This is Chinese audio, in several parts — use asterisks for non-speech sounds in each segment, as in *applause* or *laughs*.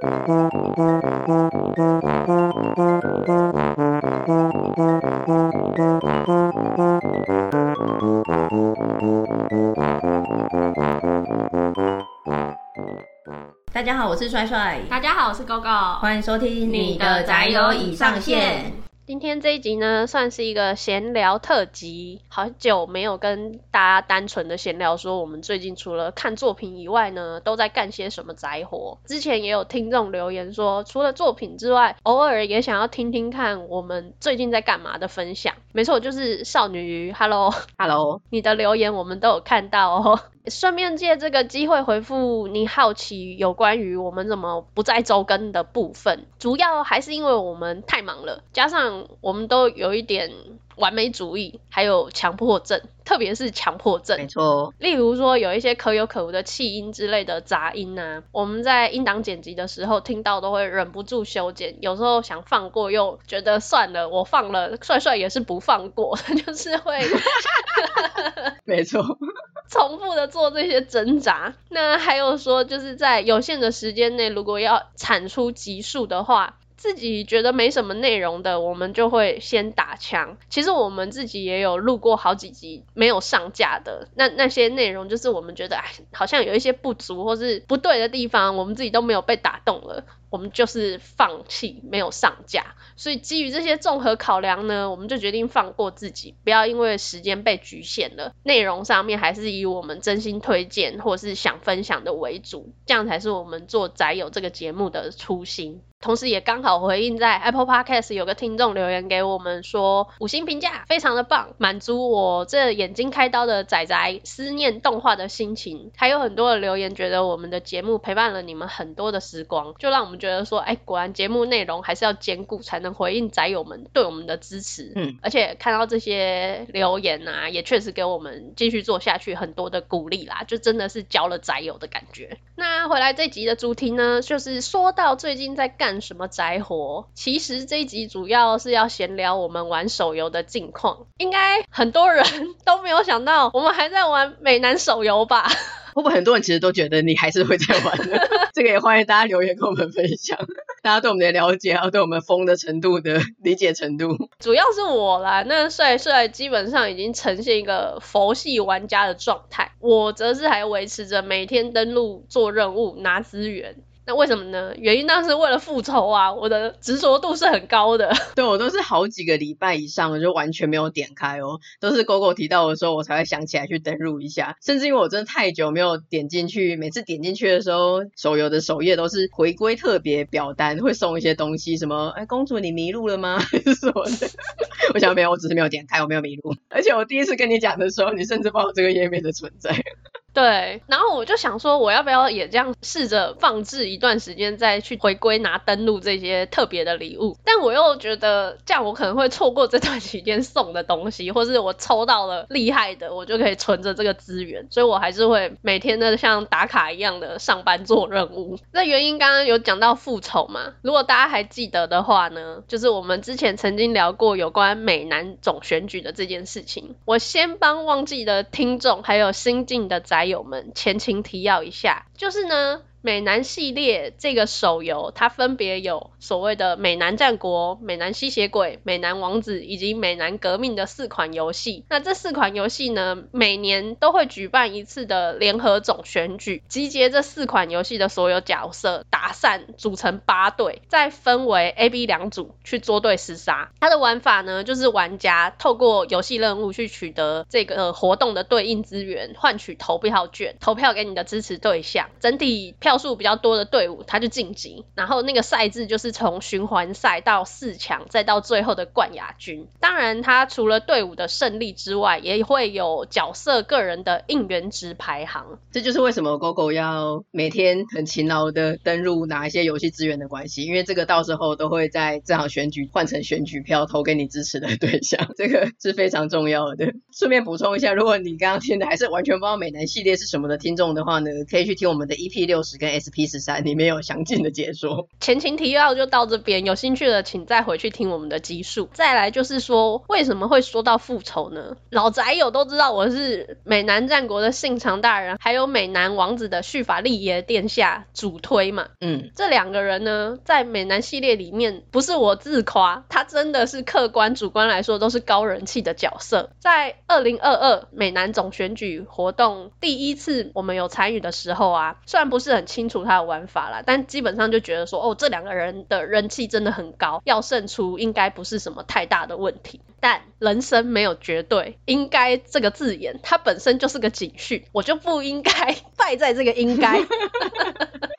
大家好，我是帅帅。大家好，我是 GoGo。欢迎收听你的宅友已上线。今天这一集呢，算是一个闲聊特辑。好久没有跟大家单纯的闲聊，说我们最近除了看作品以外呢，都在干些什么宅活。之前也有听众留言说，除了作品之外，偶尔也想要听听看我们最近在干嘛的分享。没错，就是少女鱼。Hello，Hello，你的留言我们都有看到哦。顺便借这个机会回复你好奇有关于我们怎么不再周更的部分，主要还是因为我们太忙了，加上我们都有一点完美主义，还有强迫症，特别是强迫症。没错，例如说有一些可有可无的气音之类的杂音啊，我们在音档剪辑的时候听到都会忍不住修剪，有时候想放过又觉得算了，我放了，帅帅也是不放过，*laughs* 就是会，*laughs* 没错。重复的做这些挣扎，那还有说，就是在有限的时间内，如果要产出集数的话，自己觉得没什么内容的，我们就会先打枪。其实我们自己也有录过好几集没有上架的，那那些内容就是我们觉得哎，好像有一些不足或是不对的地方，我们自己都没有被打动了。我们就是放弃，没有上架，所以基于这些综合考量呢，我们就决定放过自己，不要因为时间被局限了，内容上面还是以我们真心推荐或是想分享的为主，这样才是我们做宅友这个节目的初心。同时也刚好回应在 Apple Podcast 有个听众留言给我们说，五星评价非常的棒，满足我这眼睛开刀的仔仔思念动画的心情。还有很多的留言觉得我们的节目陪伴了你们很多的时光，就让我们。觉得说，哎，果然节目内容还是要兼顾，才能回应宅友们对我们的支持。嗯，而且看到这些留言啊，也确实给我们继续做下去很多的鼓励啦，就真的是交了宅友的感觉。那回来这集的主题呢，就是说到最近在干什么宅活。其实这一集主要是要闲聊我们玩手游的近况。应该很多人 *laughs* 都没有想到，我们还在玩美男手游吧？会不会很多人其实都觉得你还是会在玩的？*laughs* 这个也欢迎大家留言跟我们分享，大家对我们的了解，还有对我们疯的程度的理解程度。主要是我啦，那帅帅基本上已经呈现一个佛系玩家的状态，我则是还维持着每天登录做任务拿资源。那为什么呢？原因当然是为了复仇啊！我的执着度是很高的。*laughs* 对，我都是好几个礼拜以上我就完全没有点开哦，都是 GoGo 提到的时候我才会想起来去登入一下。甚至因为我真的太久没有点进去，每次点进去的时候，手游的首页都是回归特别表单，会送一些东西，什么哎，公主你迷路了吗？*laughs* 还是什么的？我想没有，我只是没有点开，我没有迷路。而且我第一次跟你讲的时候，你甚至不知道这个页面的存在。对，然后我就想说，我要不要也这样试着放置一段时间，再去回归拿登录这些特别的礼物？但我又觉得这样我可能会错过这段期间送的东西，或是我抽到了厉害的，我就可以存着这个资源，所以我还是会每天的像打卡一样的上班做任务。那原因刚刚有讲到复仇嘛？如果大家还记得的话呢，就是我们之前曾经聊过有关美男总选举的这件事情。我先帮忘记的听众还有新进的宅友们前情提要一下，就是呢。美男系列这个手游，它分别有所谓的美男战国、美男吸血鬼、美男王子以及美男革命的四款游戏。那这四款游戏呢，每年都会举办一次的联合总选举，集结这四款游戏的所有角色，打散组成八队，再分为 A、B 两组去捉对厮杀。它的玩法呢，就是玩家透过游戏任务去取得这个活动的对应资源，换取投票券，投票给你的支持对象。整体票数比较多的队伍，他就晋级，然后那个赛制就是从循环赛到四强，再到最后的冠亚军。当然，他除了队伍的胜利之外，也会有角色个人的应援值排行。这就是为什么 GoGo 要每天很勤劳的登入拿一些游戏资源的关系，因为这个到时候都会在这场选举换成选举票投给你支持的对象，*laughs* 这个是非常重要的。顺便补充一下，如果你刚刚听的还是完全不知道美男系列是什么的听众的话呢，可以去听我们的 EP 六十跟 SP 十三里面有详尽的解说。前情提要就到这边，有兴趣的请再回去听我们的集数。再来就是说，为什么会说到复仇呢？老宅友都知道我是美男战国的信长大人，还有美男王子的绪法利爷殿下主推嘛。嗯，这两个人呢，在美男系列里面，不是我自夸，他真的是客观主观来说都是高人气的角色。在二零二二美男总选举活动第一次我们有参与的时候啊，虽 *laughs* 然不是很清楚他的玩法啦，但基本上就觉得说，哦，这两个人的人气真的很高，要胜出应该不是什么太大的问题。但人生没有绝对，应该这个字眼它本身就是个警讯，我就不应该败在这个应该，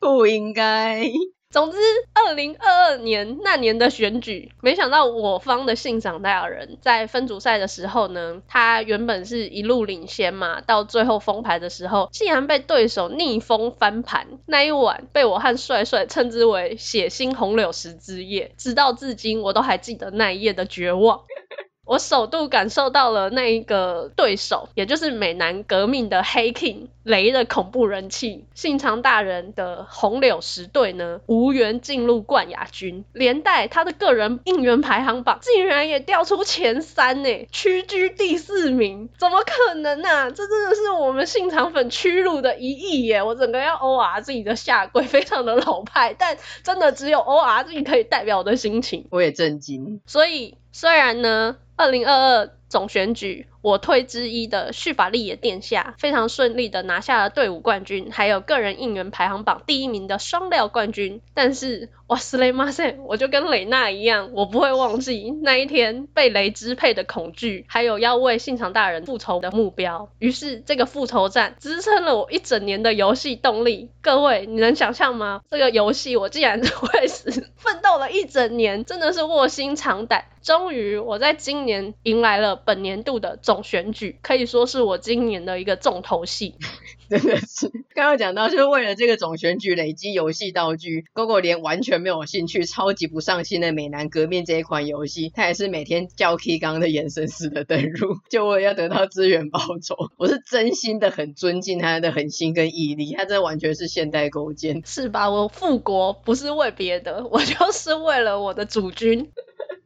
不应该。总之，二零二二年那年的选举，没想到我方的信长大人在分组赛的时候呢，他原本是一路领先嘛，到最后封牌的时候，竟然被对手逆风翻盘。那一晚被我和帅帅称之为血腥红柳石之夜，直到至今我都还记得那一夜的绝望。*laughs* 我首度感受到了那一个对手，也就是美男革命的黑 king 雷的恐怖人气。信长大人的红柳十队呢，无缘进入冠亚军，连带他的个人应援排行榜竟然也掉出前三呢，屈居第四名，怎么可能啊？这真的是我们信长粉屈辱的一役耶！我整个要 ORZ 的下跪，非常的老派，但真的只有 ORZ 可以代表我的心情。我也震惊。所以虽然呢。二零二二总选举，我推之一的叙法力也殿下非常顺利的拿下了队伍冠军，还有个人应援排行榜第一名的双料冠军。但是，哇斯雷马塞，我就跟蕾娜一样，我不会忘记那一天被雷支配的恐惧，还有要为信长大人复仇的目标。于是，这个复仇战支撑了我一整年的游戏动力。各位，你能想象吗？这个游戏我竟然 *laughs* 会死，奋斗了一整年，真的是卧薪尝胆。终于，我在今年迎来了本年度的总选举，可以说是我今年的一个重头戏。*laughs* 真的是，刚刚讲到，就是为了这个总选举累积游戏道具，GoGo 连完全没有兴趣、超级不上心的美男革命这一款游戏，他也是每天叫 K 刚的眼神似的登入，就为了要得到资源报酬。我是真心的很尊敬他的狠心跟毅力，他这完全是现代勾践，是吧？我复国不是为别的，我就是为了我的主君。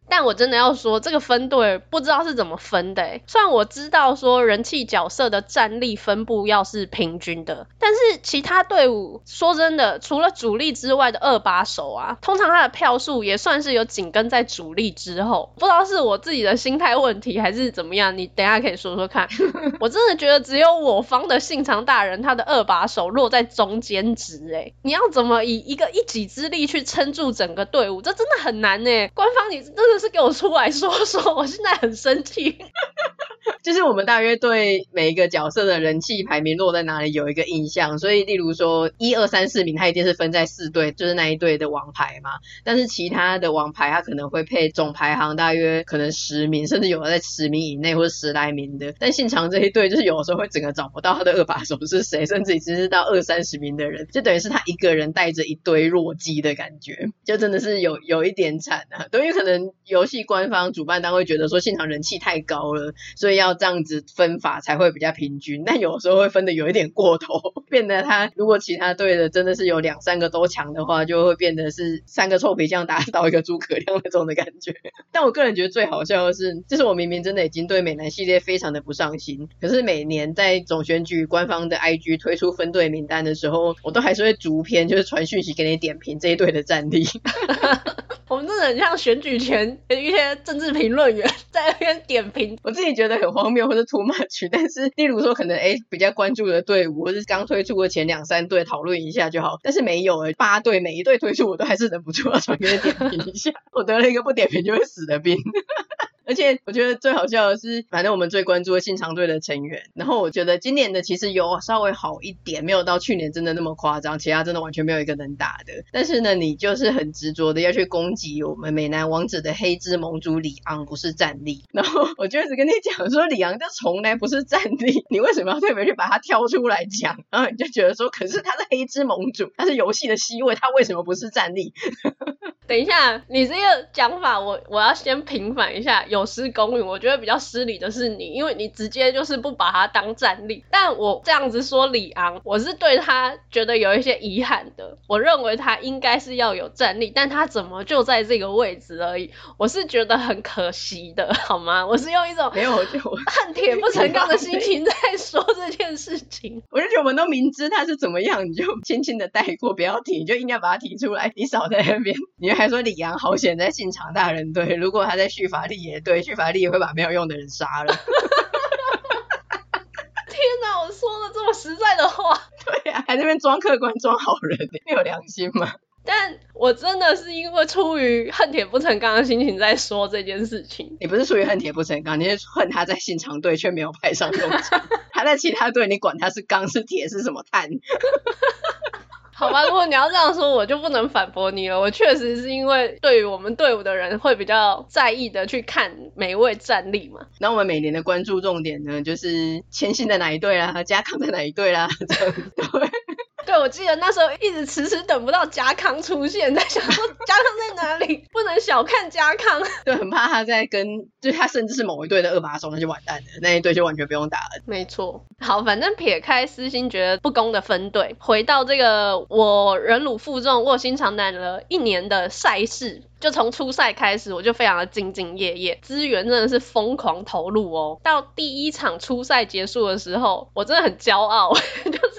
但我真的要说，这个分队不知道是怎么分的诶。虽然我知道说人气角色的战力分布要是平均的，但是其他队伍说真的，除了主力之外的二把手啊，通常他的票数也算是有紧跟在主力之后。不知道是我自己的心态问题还是怎么样，你等一下可以说说看。*laughs* 我真的觉得只有我方的信长大人他的二把手落在中间值哎。你要怎么以一个一己之力去撑住整个队伍？这真的很难诶。官方你真的。就是给我出来说说，我现在很生气。*laughs* 就是我们大约对每一个角色的人气排名落在哪里有一个印象，所以例如说一二三四名，他一定是分在四队，就是那一队的王牌嘛。但是其他的王牌，他可能会配总排行大约可能十名，甚至有的在十名以内或者十来名的。但信长这一队，就是有的时候会整个找不到他的二把手是谁，甚至只是到二三十名的人，就等于是他一个人带着一堆弱鸡的感觉，就真的是有有一点惨啊。等于可能游戏官方主办单位觉得说现场人气太高了，所以要。这样子分法才会比较平均，*laughs* 但有时候会分的有一点过头，*laughs* 变得他如果其他队的真的是有两三个都强的话，就会变得是三个臭皮匠打倒一个诸葛亮那种的感觉。*laughs* 但我个人觉得最好笑的是，就是我明明真的已经对美男系列非常的不上心，可是每年在总选举官方的 IG 推出分队名单的时候，我都还是会逐篇就是传讯息给你点评这一队的战力。我们真的很像选举前一些政治评论员在那边点评，我自己觉得很荒谬或者 too much，但是 *laughs* 例如说可能诶比较关注的队伍或是刚推出的前两三队讨论一下就好，但是没有诶八队每一队推出我都还是忍不住要传给你点评一下，我得了一个不点评就会死的病。而且我觉得最好笑的是，反正我们最关注的信长队的成员，然后我觉得今年的其实有稍微好一点，没有到去年真的那么夸张，其他真的完全没有一个能打的。但是呢，你就是很执着的要去攻击我们美男王子的黑之盟主里昂不是战力，然后我就一直跟你讲说里昂就从来不是战力，你为什么要特别去把他挑出来讲？然后你就觉得说，可是他是黑之盟主，他是游戏的 C 位，他为什么不是战力？等一下，你这个讲法我，我我要先平反一下，有失公允。我觉得比较失礼的是你，因为你直接就是不把他当战力。但我这样子说李昂，我是对他觉得有一些遗憾的。我认为他应该是要有战力，但他怎么就在这个位置而已？我是觉得很可惜的，好吗？*laughs* 我是用一种没有就恨铁不成钢的心情在说这件事情。*laughs* 我就觉得我们都明知他是怎么样，你就轻轻的带过，不要提，你就应该把他提出来。你少在那边，你还说李阳好险在信长大人队，如果他在续法力也对，续法力也会把没有用的人杀了。天哪，我说了这么实在的话。*laughs* 对呀、啊，还在那边装客观装好人，你有良心吗？但我真的是因为出于恨铁不成钢的心情在说这件事情。你不是出于恨铁不成钢，你是恨他在信长队却没有派上用场。*laughs* 他在其他队，你管他是钢是铁是什么碳？好吧，如果你要这样说，我就不能反驳你了。我确实是因为对于我们队伍的人会比较在意的去看每一位战力嘛。那我们每年的关注重点呢，就是千信在哪一队啦，加康在哪一队啦，这样对。对，我记得那时候一直迟迟等不到家康出现，在想说家康在哪里，不能小看家康。对，很怕他在跟，就是他甚至是某一队的二把手，那就完蛋了，那一队就完全不用打了。没错，好，反正撇开私心觉得不公的分队，回到这个我忍辱负重、卧薪尝胆了一年的赛事。就从初赛开始，我就非常的兢兢业业，资源真的是疯狂投入哦。到第一场初赛结束的时候，我真的很骄傲，*laughs* 就是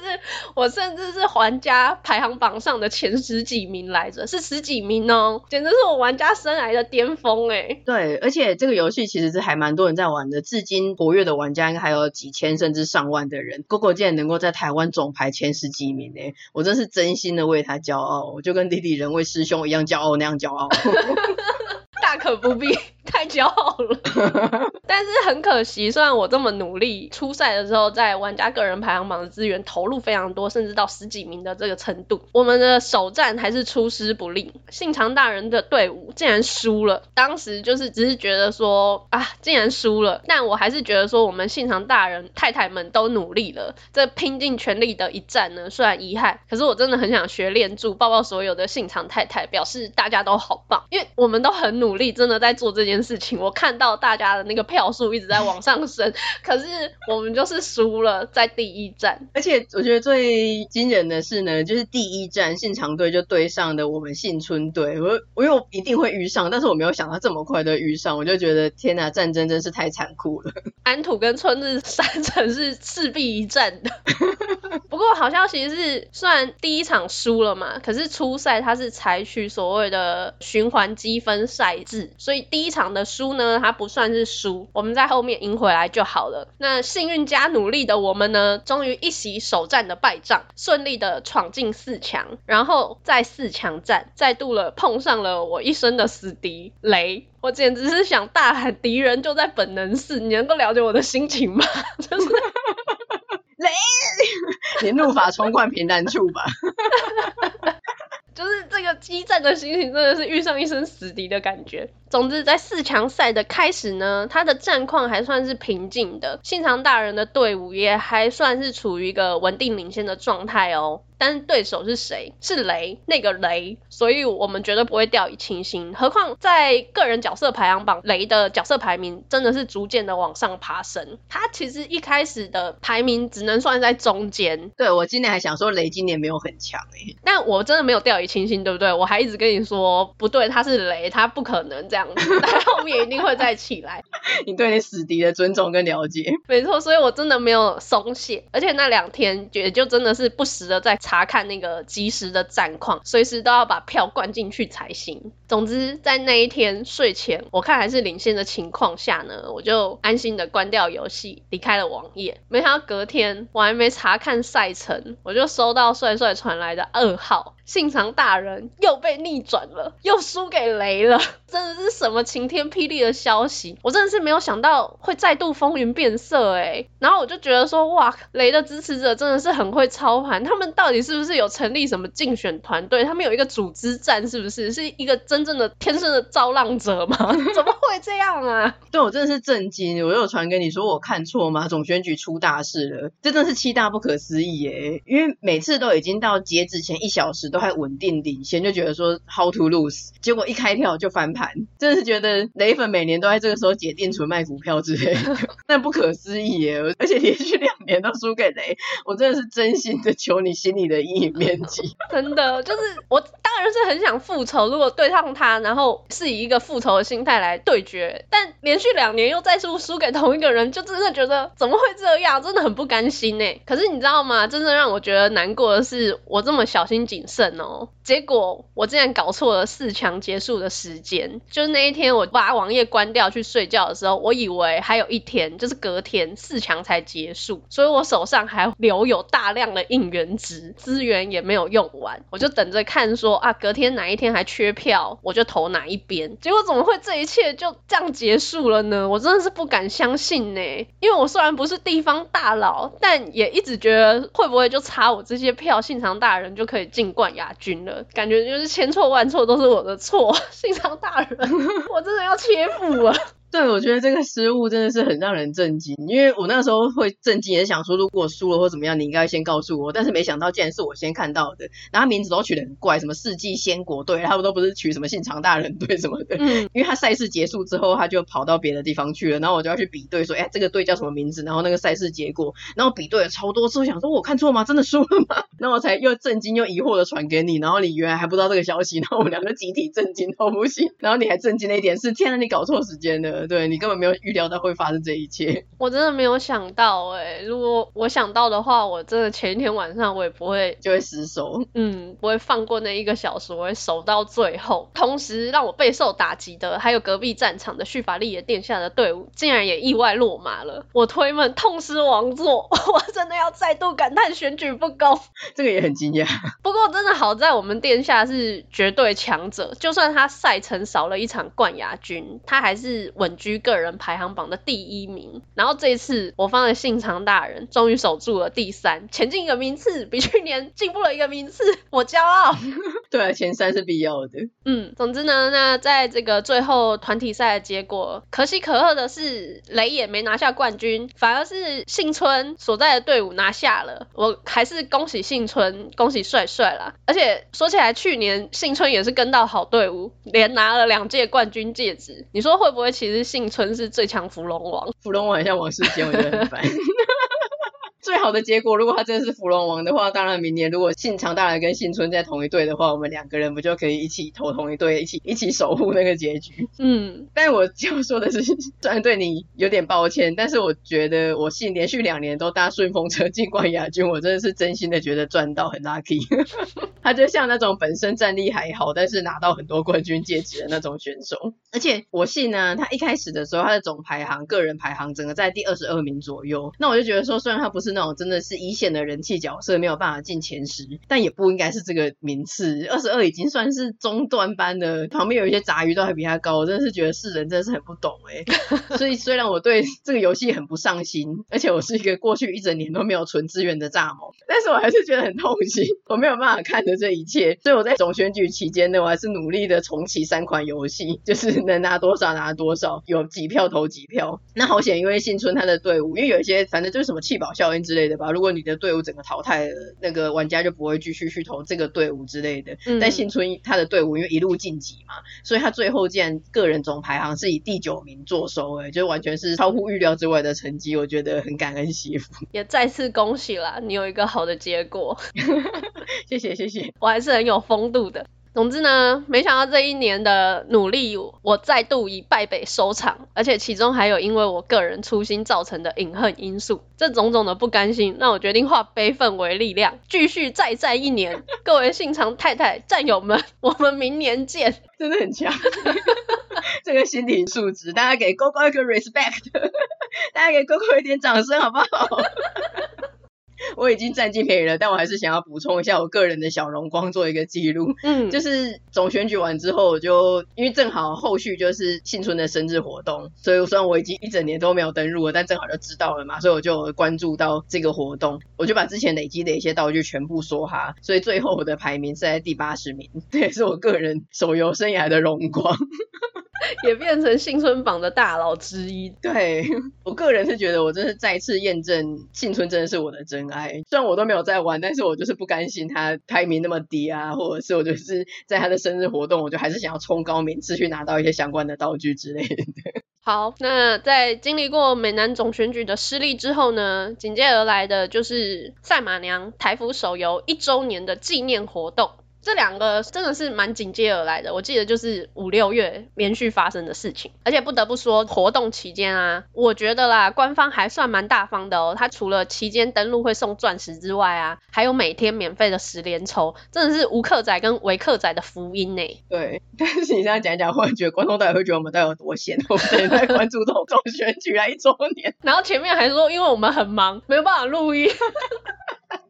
我甚至是玩家排行榜上的前十几名来着，是十几名哦，简直是我玩家生涯的巅峰哎。对，而且这个游戏其实是还蛮多人在玩的，至今活跃的玩家应该还有几千甚至上万的人。GoGo 竟然能够在台湾总排前十几名哎，我真是真心的为他骄傲，我就跟弟弟人为师兄一样骄傲那样骄傲。*laughs* 大可不必。*laughs* 太骄傲了，*laughs* 但是很可惜，虽然我这么努力，初赛的时候在玩家个人排行榜的资源投入非常多，甚至到十几名的这个程度，我们的首战还是出师不利，信长大人的队伍竟然输了。当时就是只是觉得说啊，竟然输了，但我还是觉得说我们信长大人太太们都努力了，这拼尽全力的一战呢，虽然遗憾，可是我真的很想学练柱抱抱所有的信长太太，表示大家都好棒，因为我们都很努力，真的在做这件事。情 *laughs* 我看到大家的那个票数一直在往上升，*laughs* 可是我们就是输了在第一站。而且我觉得最惊人的是呢，就是第一站信长队就对上的我们信春队，我我又一定会遇上，但是我没有想到这么快的遇上，我就觉得天哪，战争真是太残酷了。*laughs* 安土跟春日三城是势必一战的。不过好消息是，虽然第一场输了嘛，可是初赛它是采取所谓的循环积分赛制，所以第一场。的输呢，它不算是输，我们在后面赢回来就好了。那幸运加努力的我们呢，终于一洗首战的败仗，顺利的闯进四强。然后在四强战，再度了碰上了我一生的死敌雷，我简直是想大喊敌人就在本能寺，你能够了解我的心情吗？*laughs* 就是雷，你怒发冲冠平难处吧。*laughs* 就是这个激战的心情，真的是遇上一身死敌的感觉。总之，在四强赛的开始呢，他的战况还算是平静的，信长大人的队伍也还算是处于一个稳定领先的状态哦。但是对手是谁？是雷，那个雷，所以我们绝对不会掉以轻心。何况在个人角色排行榜，雷的角色排名真的是逐渐的往上爬升。他其实一开始的排名只能算在中间。对，我今年还想说雷今年没有很强诶，但我真的没有掉以轻心，对不对？我还一直跟你说不对，他是雷，他不可能这样子，他后面一定会再起来。*laughs* 你对你死敌的尊重跟了解，没错，所以我真的没有松懈，而且那两天也就真的是不时的在查查看那个即时的战况，随时都要把票灌进去才行。总之，在那一天睡前，我看还是领先的情况下呢，我就安心的关掉游戏，离开了网页。没想到隔天我还没查看赛程，我就收到帅帅传来的噩耗。信长大人又被逆转了，又输给雷了，真的是什么晴天霹雳的消息！我真的是没有想到会再度风云变色诶。然后我就觉得说，哇，雷的支持者真的是很会操盘，他们到底是不是有成立什么竞选团队？他们有一个组织战，是不是？是一个真生真的天生的造浪者吗？*laughs* 怎么会这样啊？对，我真的是震惊，我有传给你说我看错吗？总选举出大事了，真的是七大不可思议耶！因为每次都已经到截止前一小时都还稳定领先，就觉得说 how to lose，结果一开票就翻盘，真的是觉得雷粉每年都在这个时候解定存卖股票之类的，*laughs* 那不可思议耶！而且连续两年都输给雷，我真的是真心的求你心里的阴影面积，*laughs* 真的就是我当然是很想复仇，如果对上他，然后是以一个复仇的心态来对决，但连续两年又再次输给同一个人，就真的觉得怎么会这样，真的很不甘心呢。可是你知道吗？真正让我觉得难过的是，我这么小心谨慎哦，结果我竟然搞错了四强结束的时间，就是那一天我把网页关掉去睡觉的时候，我以为还有一天，就是隔天四强才结束，所以我手上还留有大量的应援值，资源也没有用完，我就等着看说啊，隔天哪一天还缺票，我就投哪一边。结果怎么会这一切就这样结束了呢？我真的是不敢相信呢，因为我虽然不是地方大佬，但也一直觉得会不会就差我这些票，信长大人就可以进冠亚军了？感觉就是千错万错都是我的错，*laughs* 信长大人，*laughs* 我真的要切腹了。对，我觉得这个失误真的是很让人震惊，因为我那时候会震惊，也想说如果输了或怎么样，你应该先告诉我，但是没想到竟然是我先看到的，然后名字都取得很怪，什么世纪仙国队，他们都不是取什么信长大人队什么的，嗯，因为他赛事结束之后他就跑到别的地方去了，然后我就要去比对说，哎，这个队叫什么名字？然后那个赛事结果，然后比对了超多次，我想说我看错吗？真的输了吗？*laughs* 然后我才又震惊又疑惑的传给你，然后你原来还不知道这个消息，然后我们两个集体震惊到不行，然后你还震惊了一点是，天哪，你搞错时间了，对，你根本没有。预料到会发生这一切，*laughs* 我真的没有想到哎、欸！如果我想到的话，我真的前一天晚上我也不会就会失手，嗯，不会放过那一个小时，我会守到最后。同时让我备受打击的，还有隔壁战场的叙法利野殿下的队伍，竟然也意外落马了。我推门痛失王座，*laughs* 我真的要再度感叹选举不公。*laughs* 这个也很惊讶。不过真的好在我们殿下是绝对强者，就算他赛程少了一场冠亚军，他还是稳居个人排。行榜的第一名，然后这一次我方的信长大人终于守住了第三，前进一个名次，比去年进步了一个名次，*laughs* 我骄傲。*laughs* 对，前三是必要的。嗯，总之呢，那在这个最后团体赛的结果，可喜可贺的是雷也没拿下冠军，反而是幸村所在的队伍拿下了。我还是恭喜幸村，恭喜帅帅啦！而且说起来，去年幸村也是跟到好队伍，连拿了两届冠军戒指。你说会不会其实幸村是最最强芙蓉王，芙蓉王很像王世坚，我觉得很烦。*laughs* 最好的结果，如果他真的是芙蓉王的话，当然明年如果信长大人跟信村在同一队的话，我们两个人不就可以一起投同一队，一起一起守护那个结局？*laughs* 嗯，但是我要说的是，虽然对你有点抱歉，但是我觉得我信连续两年都搭顺风车进冠亚军，我真的是真心的觉得赚到很 lucky。*laughs* 他就像那种本身战力还好，但是拿到很多冠军戒指的那种选手。而且我信呢，他一开始的时候他的总排行、个人排行整个在第二十二名左右，那我就觉得说，虽然他不是。那种真的是一线的人气角色没有办法进前十，但也不应该是这个名次。二十二已经算是中段班的，旁边有一些杂鱼都还比他高。我真的是觉得世人真的是很不懂哎。*laughs* 所以虽然我对这个游戏很不上心，而且我是一个过去一整年都没有存资源的蚱蜢，但是我还是觉得很痛心，*laughs* 我没有办法看着这一切。所以我在总选举期间呢，我还是努力的重启三款游戏，*laughs* 就是能拿多少拿多少，有几票投几票。那好险，因为幸村他的队伍，因为有一些反正就是什么弃保效应。之类的吧，如果你的队伍整个淘汰了，那个玩家就不会继续去投这个队伍之类的。嗯、但幸村他的队伍因为一路晋级嘛，所以他最后竟然个人总排行是以第九名作收，哎，就完全是超乎预料之外的成绩，我觉得很感恩惜福。*laughs* 也再次恭喜啦，你有一个好的结果。谢 *laughs* 谢谢谢，*laughs* 我还是很有风度的。总之呢，没想到这一年的努力，我再度以败北收场，而且其中还有因为我个人粗心造成的隐恨因素。这种种的不甘心，让我决定化悲愤为力量，继续再战一年。各位信长太太战友们，我们明年见！真的很强，*laughs* 这个心理素质，大家给 GoGo 一个 respect，大家给 GoGo 一点掌声好不好？*laughs* 我已经占尽便宜了，但我还是想要补充一下我个人的小荣光，做一个记录。嗯，就是总选举完之后，我就因为正好后续就是幸村的生日活动，所以虽然我已经一整年都没有登录了，但正好就知道了嘛，所以我就关注到这个活动，我就把之前累积的一些道具全部梭哈，所以最后我的排名是在第八十名，*laughs* 这也是我个人手游生涯的荣光。也变成幸村榜的大佬之一。*laughs* 对，*laughs* 我个人是觉得，我真是再次验证幸村真的是我的真爱。虽然我都没有在玩，但是我就是不甘心他排名那么低啊，或者是我就是在他的生日活动，我就还是想要冲高名次去拿到一些相关的道具之类的。*laughs* 好，那在经历过美男总选举的失利之后呢，紧接而来的就是赛马娘台服手游一周年的纪念活动。这两个真的是蛮紧接而来的，我记得就是五六月连续发生的事情，而且不得不说，活动期间啊，我觉得啦，官方还算蛮大方的哦。他除了期间登录会送钻石之外啊，还有每天免费的十连抽，真的是无客仔跟维客仔的福音呢。对，但是你这样讲一讲，忽然觉得观众大概会觉得我们到底有多闲，我们在关注这种总选举来一周年，*laughs* 然后前面还说因为我们很忙，没有办法录音。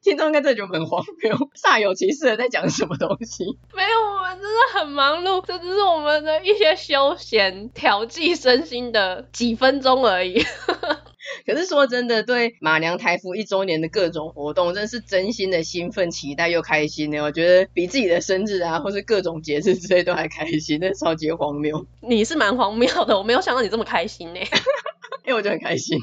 听众应该这就很荒谬，*laughs* 煞有其事的在讲什么东西？没有，我们真的很忙碌，这只是我们的一些休闲调剂身心的几分钟而已。*laughs* *laughs* 可是说真的，对马娘台服一周年的各种活动，真是真心的兴奋、期待又开心呢。我觉得比自己的生日啊，或是各种节日之类都还开心，那超级荒谬。你是蛮荒谬的，我没有想到你这么开心呢。因为我就很开心。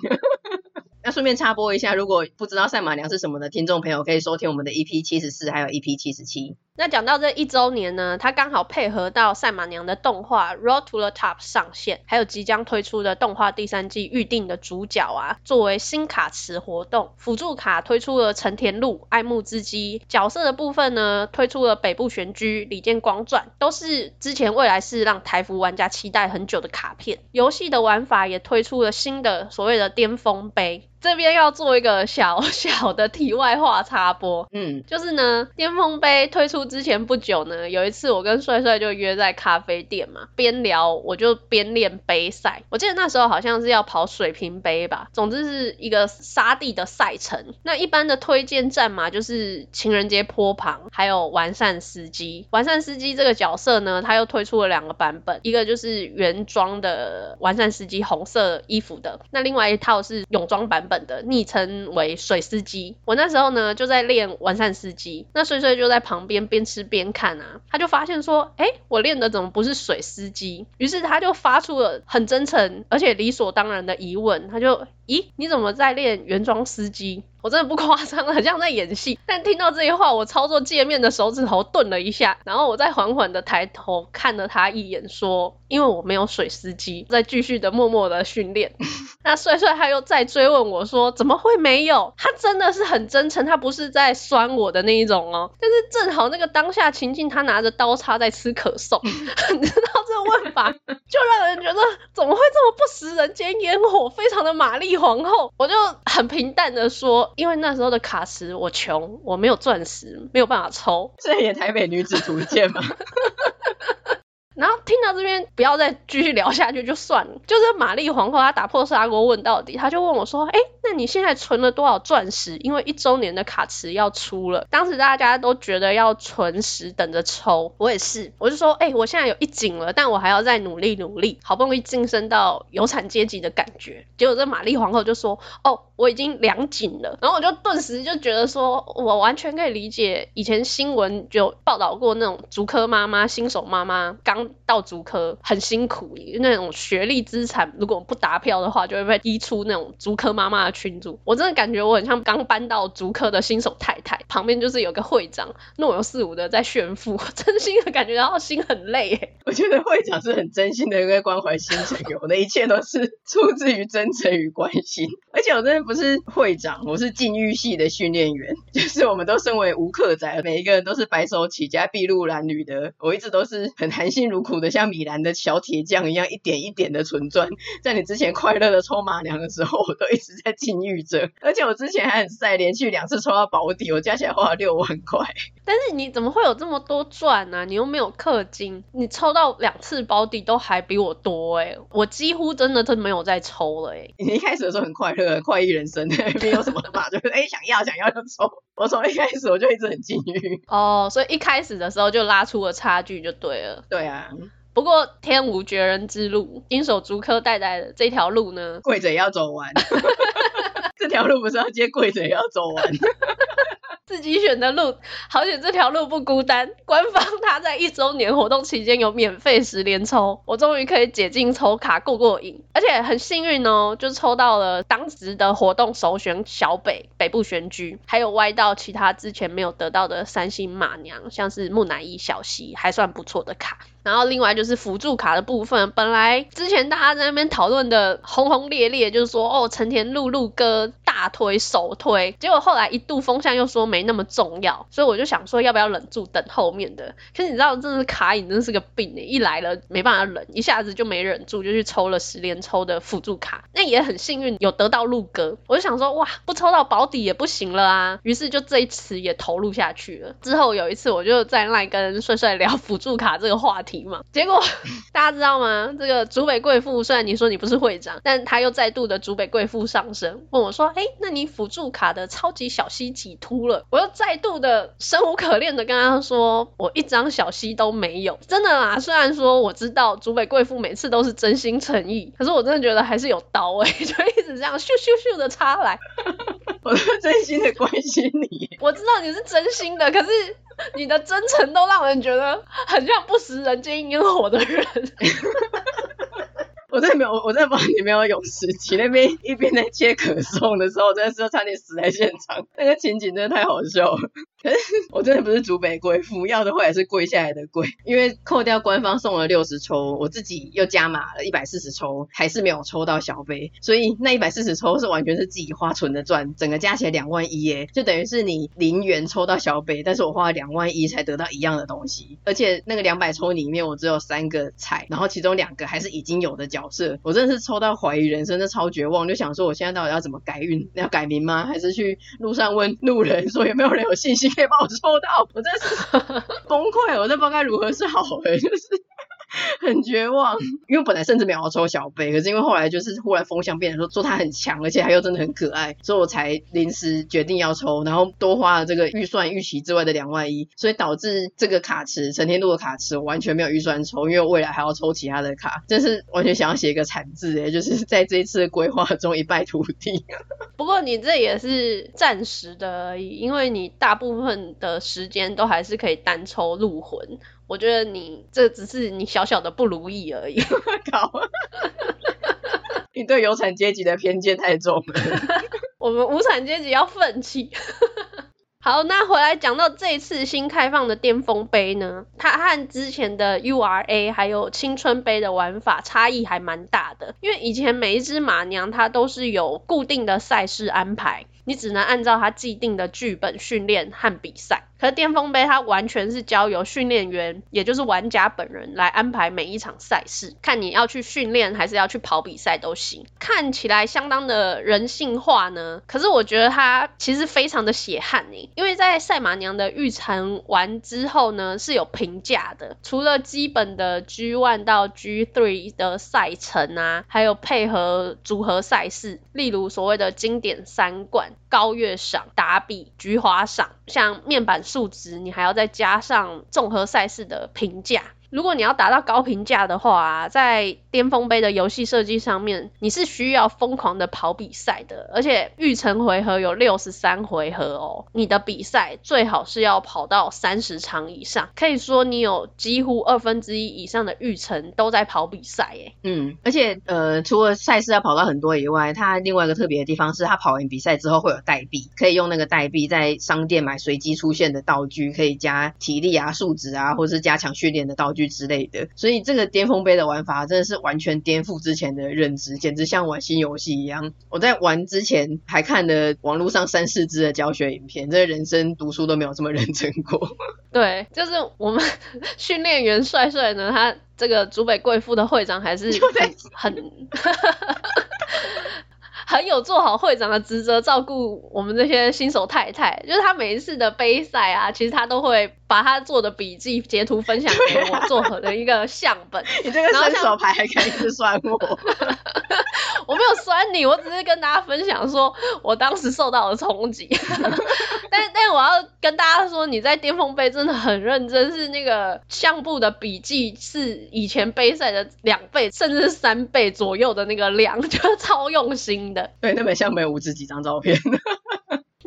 那顺便插播一下，如果不知道赛马娘是什么的听众朋友，可以收听我们的 EP 七十四，还有 EP 七十七。那讲到这一周年呢，它刚好配合到赛马娘的动画《Road to the Top》上线，还有即将推出的动画第三季预定的主角啊，作为新卡池活动，辅助卡推出了成田路、爱慕之基，角色的部分呢，推出了北部玄居、李建光传，都是之前未来是让台服玩家期待很久的卡片。游戏的玩法也推出了新的所谓的巅峰杯。这边要做一个小 *laughs* 小的题外话插播，嗯，就是呢，巅峰杯推出之前不久呢，有一次我跟帅帅就约在咖啡店嘛，边聊我就边练杯赛。我记得那时候好像是要跑水平杯吧，总之是一个沙地的赛程。那一般的推荐战嘛，就是情人节坡旁，还有完善司机。完善司机这个角色呢，他又推出了两个版本，一个就是原装的完善司机红色衣服的，那另外一套是泳装版。本的昵称为水司机，我那时候呢就在练完善司机，那帅帅就在旁边边边吃边看啊，他就发现说，哎，我练的怎么不是水司机？于是他就发出了很真诚而且理所当然的疑问，他就，咦，你怎么在练原装司机？我真的不夸张了，很 *laughs* 像在演戏。但听到这些话，我操作界面的手指头顿了一下，然后我再缓缓的抬头看了他一眼，说：“因为我没有水司机，再继续的默默的训练。*laughs* ”那帅帅他又再追问我说：“怎么会没有？”他真的是很真诚，他不是在酸我的那一种哦。但是正好那个当下情境，他拿着刀叉在吃可颂，*laughs* 你知道这个问法就让人觉得怎么会这么不食人间烟火，非常的玛丽皇后。我就很平淡的说。因为那时候的卡池我穷，我没有钻石，没有办法抽。*laughs* 这也台北女子图鉴吗？*laughs* 然后听到这边，不要再继续聊下去就算了。就是玛丽皇后她打破砂锅问到底，她就问我说：“哎，那你现在存了多少钻石？因为一周年的卡池要出了。当时大家都觉得要存石等着抽，我也是，我就说：哎，我现在有一井了，但我还要再努力努力，好不容易晋升到有产阶级的感觉。结果这玛丽皇后就说：哦，我已经两井了。然后我就顿时就觉得说，我完全可以理解以前新闻就报道过那种竹科妈妈、新手妈妈刚。到足科很辛苦，那种学历资产如果不达标的话，就会被踢出那种足科妈妈的群组。我真的感觉我很像刚搬到足科的新手太太，旁边就是有个会长若有似无的在炫富，*laughs* 真心的感觉到心很累。我觉得会长是很真心的一个关怀新成员，我的一切都是出自于真诚与关心。而且我真的不是会长，我是禁欲系的训练员，就是我们都身为无客仔，每一个人都是白手起家、筚路蓝缕的。我一直都是很含辛茹苦的像米兰的小铁匠一样，一点一点的存钻。*laughs* 在你之前快乐的抽马娘的时候，我都一直在禁欲着，*laughs* 而且我之前还很晒，连续两次抽到保底，我加起来花了六万块。*laughs* 但是你怎么会有这么多钻呢、啊？你又没有氪金，你抽到两次保底都还比我多哎、欸！我几乎真的都没有再抽了哎、欸。你一开始的时候很快乐，快意人生，没有什么的嘛，就是哎、欸、想要想要就抽。我从一开始我就一直很禁欲哦，所以一开始的时候就拉出了差距就对了。对啊。不过天无绝人之路，金手竹科代代的这条路呢，跪着也要走完。*laughs* 这条路不是要接跪着也要走完。*laughs* 自己选的路，好险这条路不孤单。官方他在一周年活动期间有免费十连抽，我终于可以解禁抽卡过过瘾，而且很幸运哦，就抽到了当时的活动首选小北北部玄駒，还有歪到其他之前没有得到的三星马娘，像是木乃伊小溪，还算不错的卡。然后另外就是辅助卡的部分，本来之前大家在那边讨论的轰轰烈烈，就是说哦，成田露露哥大推首推，结果后来一度风向又说没那么重要，所以我就想说要不要忍住等后面的。可是你知道，真的是卡瘾真是个病诶，一来了没办法忍，一下子就没忍住，就去抽了十连抽的辅助卡，那也很幸运有得到露哥，我就想说哇，不抽到保底也不行了啊，于是就这一次也投入下去了。之后有一次我就在赖跟帅帅聊辅助卡这个话题。*laughs* 嘛，结果 *laughs* 大家知道吗？这个竹北贵妇虽然你说你不是会长，但他又再度的竹北贵妇上身，问我说：“哎，那你辅助卡的超级小溪几秃了？”我又再度的生无可恋的跟他说：“我一张小溪都没有。”真的啦，虽然说我知道竹北贵妇每次都是真心诚意，可是我真的觉得还是有刀哎、欸，*laughs* 就一直这样咻咻咻的插来。*laughs* 我是真心的关心你，我知道你是真心的，可是。你的真诚都让人觉得很像不食人间烟火的人。我真的没有，我真的不知道你没有有时期那边一边在切可颂的时候，真的是差点死在现场，那个情景真的太好笑了。可是我真的不是竹北贵妇，要的话也是跪下来的跪，因为扣掉官方送了六十抽，我自己又加码了一百四十抽，还是没有抽到小杯，所以那一百四十抽是完全是自己花存的赚，整个加起来两万一耶，就等于是你零元抽到小杯，但是我花了两万一才得到一样的东西，而且那个两百抽里面我只有三个彩，然后其中两个还是已经有的角色，我真的是抽到怀疑人生，的超绝望，就想说我现在到底要怎么改运？要改名吗？还是去路上问路人说有没有人有信心？可以帮我抽到，我真是 *laughs* 崩溃，我都不知道该如何是好诶，就是。很绝望，因为本来甚至没有要抽小杯，可是因为后来就是忽然风向变说做他很强，而且还又真的很可爱，所以我才临时决定要抽，然后多花了这个预算预期之外的两万一，所以导致这个卡池成天路的卡池我完全没有预算抽，因为我未来还要抽其他的卡，真是完全想要写一个惨字诶，就是在这一次的规划中一败涂地。不过你这也是暂时的而已，因为你大部分的时间都还是可以单抽入魂。我觉得你这只是你小小的不如意而已。*laughs* 搞！*laughs* 你对有产阶级的偏见太重了。*laughs* 我们无产阶级要奋起。好，那回来讲到这次新开放的巅峰杯呢，它和之前的 URA 还有青春杯的玩法差异还蛮大的。因为以前每一只马娘它都是有固定的赛事安排，你只能按照它既定的剧本训练和比赛。可是巅峰杯它完全是交由训练员，也就是玩家本人来安排每一场赛事，看你要去训练还是要去跑比赛都行。看起来相当的人性化呢，可是我觉得它其实非常的血汗诶，因为在赛马娘的育成完之后呢，是有评价的，除了基本的 G one 到 G three 的赛程啊，还有配合组合赛事，例如所谓的经典三冠、高月赏、打比、菊花赏，像面板。数值，你还要再加上综合赛事的评价。如果你要达到高评价的话，在巅峰杯的游戏设计上面，你是需要疯狂的跑比赛的，而且预成回合有六十三回合哦。你的比赛最好是要跑到三十场以上，可以说你有几乎二分之一以上的预程都在跑比赛诶。嗯，而且呃，除了赛事要跑到很多以外，它另外一个特别的地方是，它跑完比赛之后会有代币，可以用那个代币在商店买随机出现的道具，可以加体力啊、数值啊，或是加强训练的道具。之类的，所以这个巅峰杯的玩法真的是完全颠覆之前的认知，简直像玩新游戏一样。我在玩之前还看了网络上三四支的教学影片，这人生读书都没有这么认真过。*laughs* 对，就是我们 *laughs* 训练员帅帅呢，他这个竹北贵妇的会长还是很。很 *laughs* 有做好会长的职责，照顾我们这些新手太太。就是他每一次的杯赛啊，其实他都会把他做的笔记截图分享给我，做好的一个相本。*laughs* 你这个伸手牌还可以一直酸我。*laughs* *laughs* *laughs* 我没有酸你，我只是跟大家分享说我当时受到了冲击。*laughs* 但但我要跟大家说，你在巅峰杯真的很认真，是那个相簿的笔记是以前杯赛的两倍，甚至是三倍左右的那个量，*laughs* 就是超用心的。对，那本相本有五十几张照片。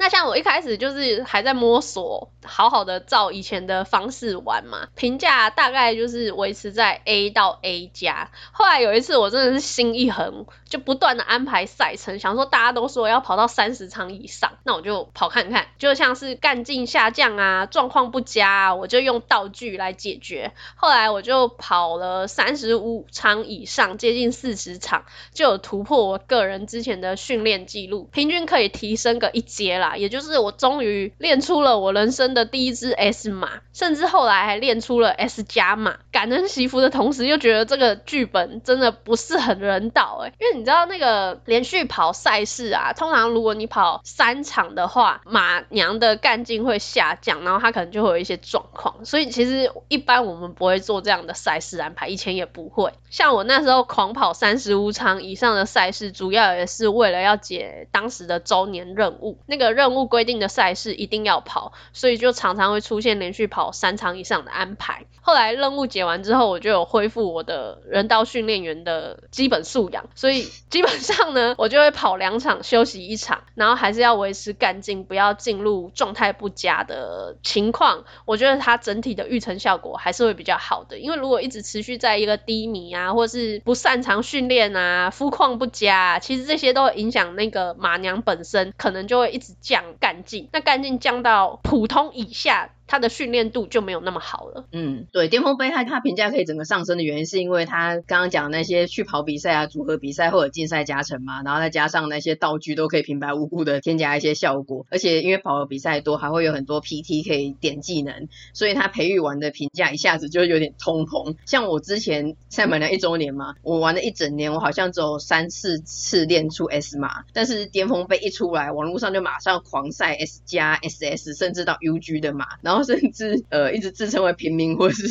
那像我一开始就是还在摸索，好好的照以前的方式玩嘛，评价大概就是维持在 A 到 A 加。后来有一次我真的是心一横，就不断的安排赛程，想说大家都说要跑到三十场以上，那我就跑看看。就像是干劲下降啊，状况不佳啊，我就用道具来解决。后来我就跑了三十五场以上，接近四十场，就有突破我个人之前的训练记录，平均可以提升个一阶啦。也就是我终于练出了我人生的第一只 S 码，甚至后来还练出了 S 加码。感恩祈福的同时，又觉得这个剧本真的不是很人道诶，因为你知道那个连续跑赛事啊，通常如果你跑三场的话，马娘的干劲会下降，然后它可能就会有一些状况。所以其实一般我们不会做这样的赛事安排，以前也不会。像我那时候狂跑三十五场以上的赛事，主要也是为了要解当时的周年任务，那个。任任务规定的赛事一定要跑，所以就常常会出现连续跑三场以上的安排。后来任务解完之后，我就有恢复我的人道训练员的基本素养，所以基本上呢，*laughs* 我就会跑两场休息一场，然后还是要维持干劲，不要进入状态不佳的情况。我觉得它整体的预成效果还是会比较好的，因为如果一直持续在一个低迷啊，或是不擅长训练啊，肤况不佳，其实这些都会影响那个马娘本身，可能就会一直降干劲，那干劲降到普通以下。他的训练度就没有那么好了。嗯，对，巅峰杯它它评价可以整个上升的原因，是因为它刚刚讲那些去跑比赛啊、组合比赛或者竞赛加成嘛，然后再加上那些道具都可以平白无故的添加一些效果，而且因为跑的比赛多，还会有很多 PT 可以点技能，所以它培育完的评价一下子就有点通膨。像我之前赛马娘一周年嘛，我玩了一整年，我好像只有三四次练出 S 码，但是巅峰杯一出来，网络上就马上狂晒 S 加、SS，甚至到 UG 的码，然后。然后甚至呃一直自称为平民或是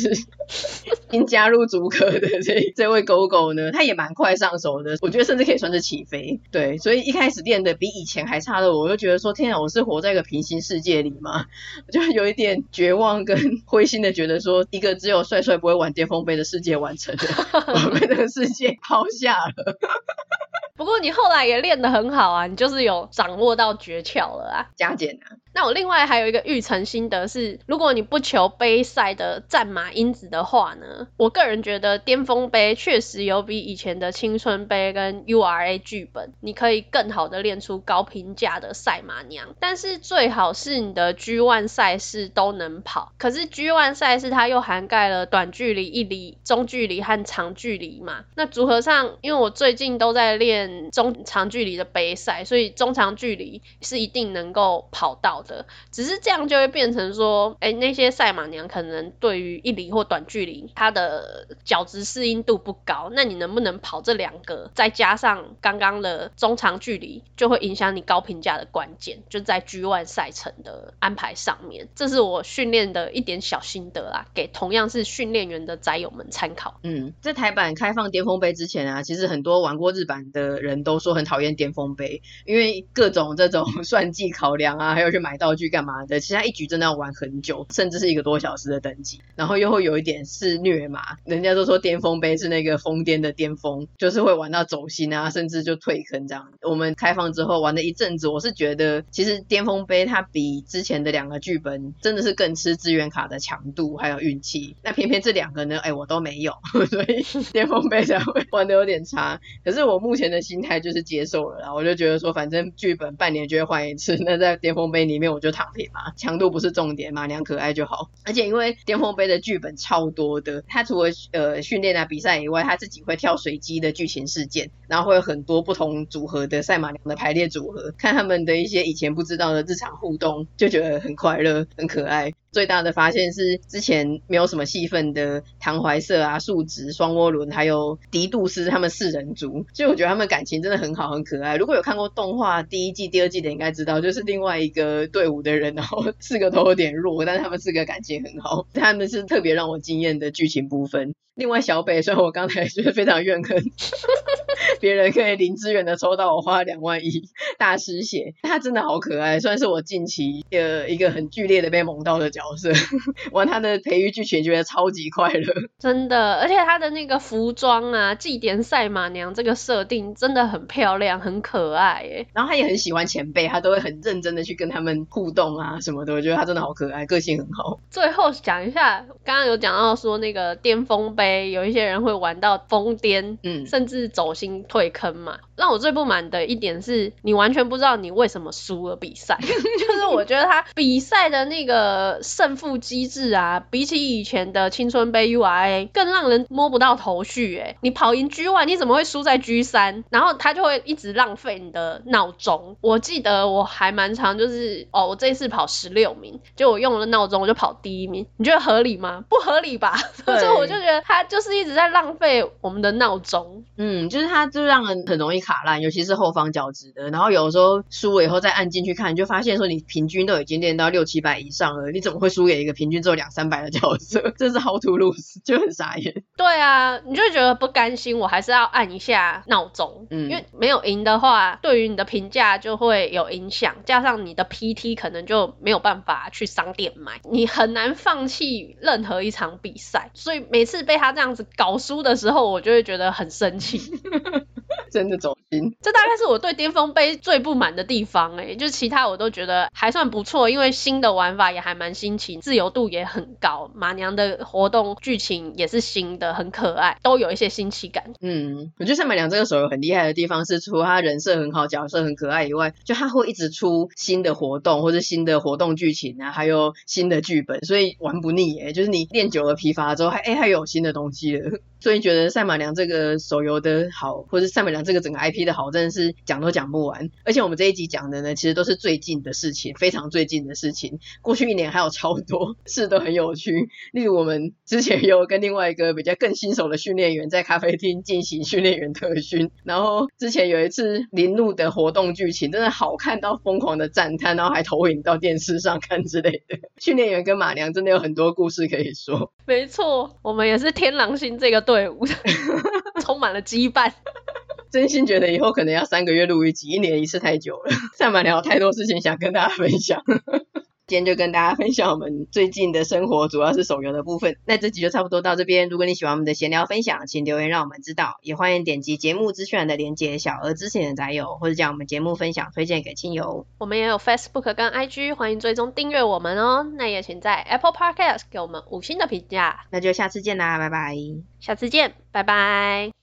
新加入竹科的这这位狗狗呢，他也蛮快上手的，我觉得甚至可以算是起飞。对，所以一开始练的比以前还差的，我就觉得说天啊，我是活在一个平行世界里吗？*laughs* 就有一点绝望跟灰心的觉得说，一个只有帅帅不会玩巅峰杯的世界完成了，我被这个世界抛下了。*laughs* 不过你后来也练得很好啊，你就是有掌握到诀窍了啊，加减啊。那我另外还有一个育成心得是，如果你不求杯赛的战马因子的话呢，我个人觉得巅峰杯确实有比以前的青春杯跟 URA 剧本，你可以更好的练出高评价的赛马娘。但是最好是你的 G1 赛事都能跑，可是 G1 赛事它又涵盖了短距离、一里、中距离和长距离嘛。那组合上，因为我最近都在练中长距离的杯赛，所以中长距离是一定能够跑到的。只是这样就会变成说，哎，那些赛马娘可能对于一哩或短距离，她的脚趾适应度不高，那你能不能跑这两个，再加上刚刚的中长距离，就会影响你高评价的关键，就在 G1 赛程的安排上面。这是我训练的一点小心得啦，给同样是训练员的宅友们参考。嗯，在台版开放巅峰杯之前啊，其实很多玩过日版的人都说很讨厌巅峰杯，因为各种这种 *laughs* 算计考量啊，还有去买。道具干嘛的？其实他一局真的要玩很久，甚至是一个多小时的等级，然后又会有一点是虐马。人家都说巅峰杯是那个疯癫的巅峰，就是会玩到走心啊，甚至就退坑这样。我们开放之后玩了一阵子，我是觉得其实巅峰杯它比之前的两个剧本真的是更吃资源卡的强度还有运气。那偏偏这两个呢，哎，我都没有，*laughs* 所以巅峰杯才会玩的有点差。可是我目前的心态就是接受了啦，我就觉得说反正剧本半年就会换一次，那在巅峰杯里面。因为我就躺平嘛，强度不是重点，嘛娘可爱就好。而且因为巅峰杯的剧本超多的，他除了呃训练啊比赛以外，他自己会跳随机的剧情事件，然后会有很多不同组合的赛马娘的排列组合，看他们的一些以前不知道的日常互动，就觉得很快乐、很可爱。最大的发现是之前没有什么戏份的唐怀瑟啊、树直、双涡轮还有狄杜斯他们四人组，所以我觉得他们感情真的很好，很可爱。如果有看过动画第一季、第二季的，应该知道，就是另外一个队伍的人，然后四个都有点弱，但是他们四个感情很好，他们是特别让我惊艳的剧情部分。另外小北，虽然我刚才觉得非常怨恨，*laughs* 别人可以零资源的抽到我花两万一大师血，他真的好可爱，算是我近期的一个很剧烈的被萌到的角色。*laughs* 玩他的培育剧情觉得超级快乐，真的，而且他的那个服装啊，祭典赛马娘这个设定真的很漂亮，很可爱耶。然后他也很喜欢前辈，他都会很认真的去跟他们互动啊什么的，我觉得他真的好可爱，个性很好。最后讲一下，刚刚有讲到说那个巅峰杯，有一些人会玩到疯癫，嗯，甚至走心退坑嘛。让我最不满的一点是，你完全不知道你为什么输了比赛。*laughs* 就是我觉得他比赛的那个胜负机制啊，比起以前的青春杯 URA 更让人摸不到头绪。哎，你跑赢 G1，你怎么会输在 G 三然后他就会一直浪费你的闹钟。我记得我还蛮常，就是哦，我这一次跑十六名，就我用了闹钟，我就跑第一名。你觉得合理吗？不合理吧？*laughs* 所以我就觉得他就是一直在浪费我们的闹钟。嗯，就是他就让人很容易。卡烂，尤其是后方脚趾的。然后有时候输了以后再按进去看，你就发现说你平均都已经练到六七百以上了，你怎么会输给一个平均只有两三百的角色？*laughs* 这是 how to lose，就很傻眼。对啊，你就觉得不甘心，我还是要按一下闹钟，嗯，因为没有赢的话，对于你的评价就会有影响，加上你的 PT 可能就没有办法去商店买，你很难放弃任何一场比赛。所以每次被他这样子搞输的时候，我就会觉得很生气。*laughs* 真的走心，这大概是我对巅峰杯最不满的地方哎，就是其他我都觉得还算不错，因为新的玩法也还蛮新奇，自由度也很高，马娘的活动剧情也是新的，很可爱，都有一些新奇感。嗯，我觉得赛马娘这个手游很厉害的地方是，除了他人设很好，角色很可爱以外，就它会一直出新的活动或者新的活动剧情啊，还有新的剧本，所以玩不腻哎，就是你练久了疲乏之后，还哎还有新的东西了。*laughs* 所以觉得赛马娘这个手游的好，或者赛马娘这个整个 IP 的好，真的是讲都讲不完。而且我们这一集讲的呢，其实都是最近的事情，非常最近的事情。过去一年还有超多 *laughs* 事都很有趣，例如我们之前有跟另外一个比较更新手的训练员在咖啡厅进行训练员特训，然后之前有一次林路的活动剧情真的好看到疯狂的赞叹，然后还投影到电视上看之类的。训练员跟马娘真的有很多故事可以说。没错，我们也是听天狼星这个队伍，*laughs* 充满了羁绊。真心觉得以后可能要三个月录一集，一年一次太久了。赛马娘有太多事情想跟大家分享。今天就跟大家分享我们最近的生活，主要是手游的部分。那这集就差不多到这边。如果你喜欢我们的闲聊分享，请留言让我们知道。也欢迎点击节目资讯栏的连接，小额支持的宅友，或者将我们节目分享推荐给亲友。我们也有 Facebook 跟 IG，欢迎追踪订阅我们哦。那也请在 Apple Podcast 给我们五星的评价。那就下次见啦，拜拜。下次见，拜拜。